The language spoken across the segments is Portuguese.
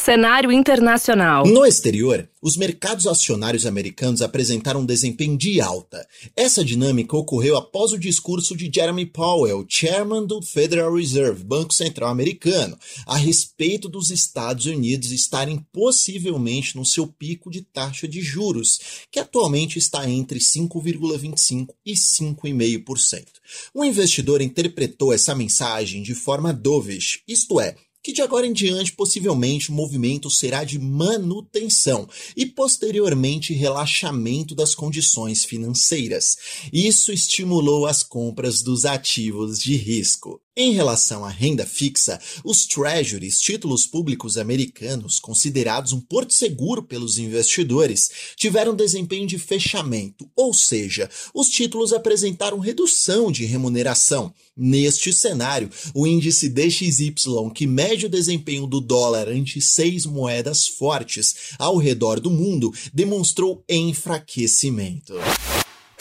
Cenário internacional. No exterior, os mercados acionários americanos apresentaram um desempenho de alta. Essa dinâmica ocorreu após o discurso de Jeremy Powell, chairman do Federal Reserve, Banco Central Americano, a respeito dos Estados Unidos estarem possivelmente no seu pico de taxa de juros, que atualmente está entre 5,25% e 5,5%. O investidor interpretou essa mensagem de forma dovish, isto é, que de agora em diante possivelmente o movimento será de manutenção e posteriormente relaxamento das condições financeiras. Isso estimulou as compras dos ativos de risco. Em relação à renda fixa, os treasuries, títulos públicos americanos, considerados um porto seguro pelos investidores, tiveram desempenho de fechamento, ou seja, os títulos apresentaram redução de remuneração. Neste cenário, o índice DXY, que mede o desempenho do dólar ante seis moedas fortes ao redor do mundo, demonstrou enfraquecimento.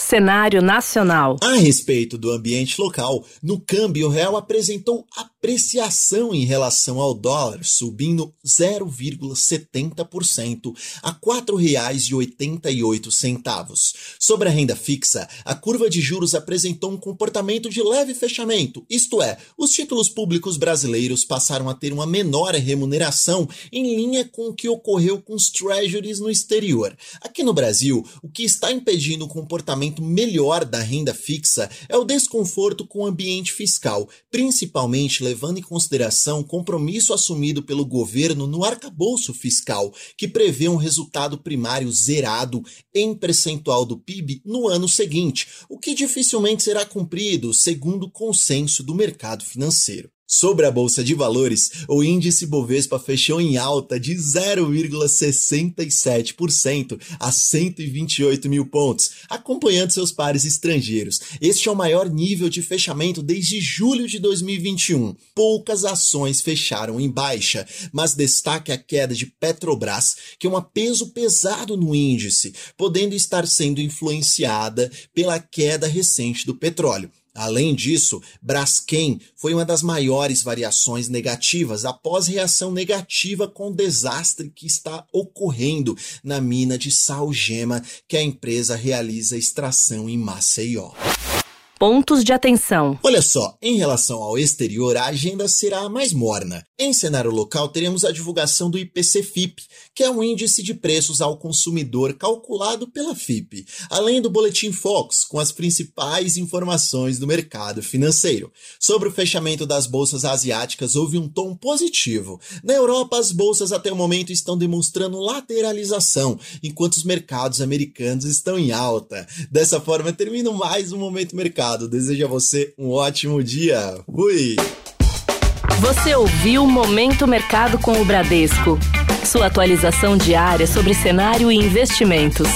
Cenário nacional. A respeito do ambiente local, no câmbio real apresentou apreciação em relação ao dólar, subindo 0,70% a R$ 4,88. Sobre a renda fixa, a curva de juros apresentou um comportamento de leve fechamento, isto é, os títulos públicos brasileiros passaram a ter uma menor remuneração em linha com o que ocorreu com os treasuries no exterior. Aqui no Brasil, o que está impedindo o comportamento melhor da renda fixa é o desconforto com o ambiente fiscal, principalmente levando em consideração o compromisso assumido pelo governo no arcabouço fiscal, que prevê um resultado primário zerado em percentual do PIB no ano seguinte, o que dificilmente será cumprido, segundo o consenso do mercado financeiro. Sobre a bolsa de valores, o índice Bovespa fechou em alta de 0,67% a 128 mil pontos, acompanhando seus pares estrangeiros. Este é o maior nível de fechamento desde julho de 2021. Poucas ações fecharam em baixa, mas destaque a queda de Petrobras, que é um peso pesado no índice, podendo estar sendo influenciada pela queda recente do petróleo. Além disso, Braskem foi uma das maiores variações negativas após reação negativa com o desastre que está ocorrendo na mina de Salgema que a empresa realiza extração em Maceió pontos de atenção. Olha só, em relação ao exterior, a agenda será mais morna. Em cenário local, teremos a divulgação do IPC-FIP, que é um índice de preços ao consumidor calculado pela FIP, além do Boletim Fox, com as principais informações do mercado financeiro. Sobre o fechamento das bolsas asiáticas, houve um tom positivo. Na Europa, as bolsas até o momento estão demonstrando lateralização, enquanto os mercados americanos estão em alta. Dessa forma, termino mais um Momento Mercado mercado. Desejo a você um ótimo dia. Fui! Você ouviu Momento Mercado com o Bradesco. Sua atualização diária sobre cenário e investimentos.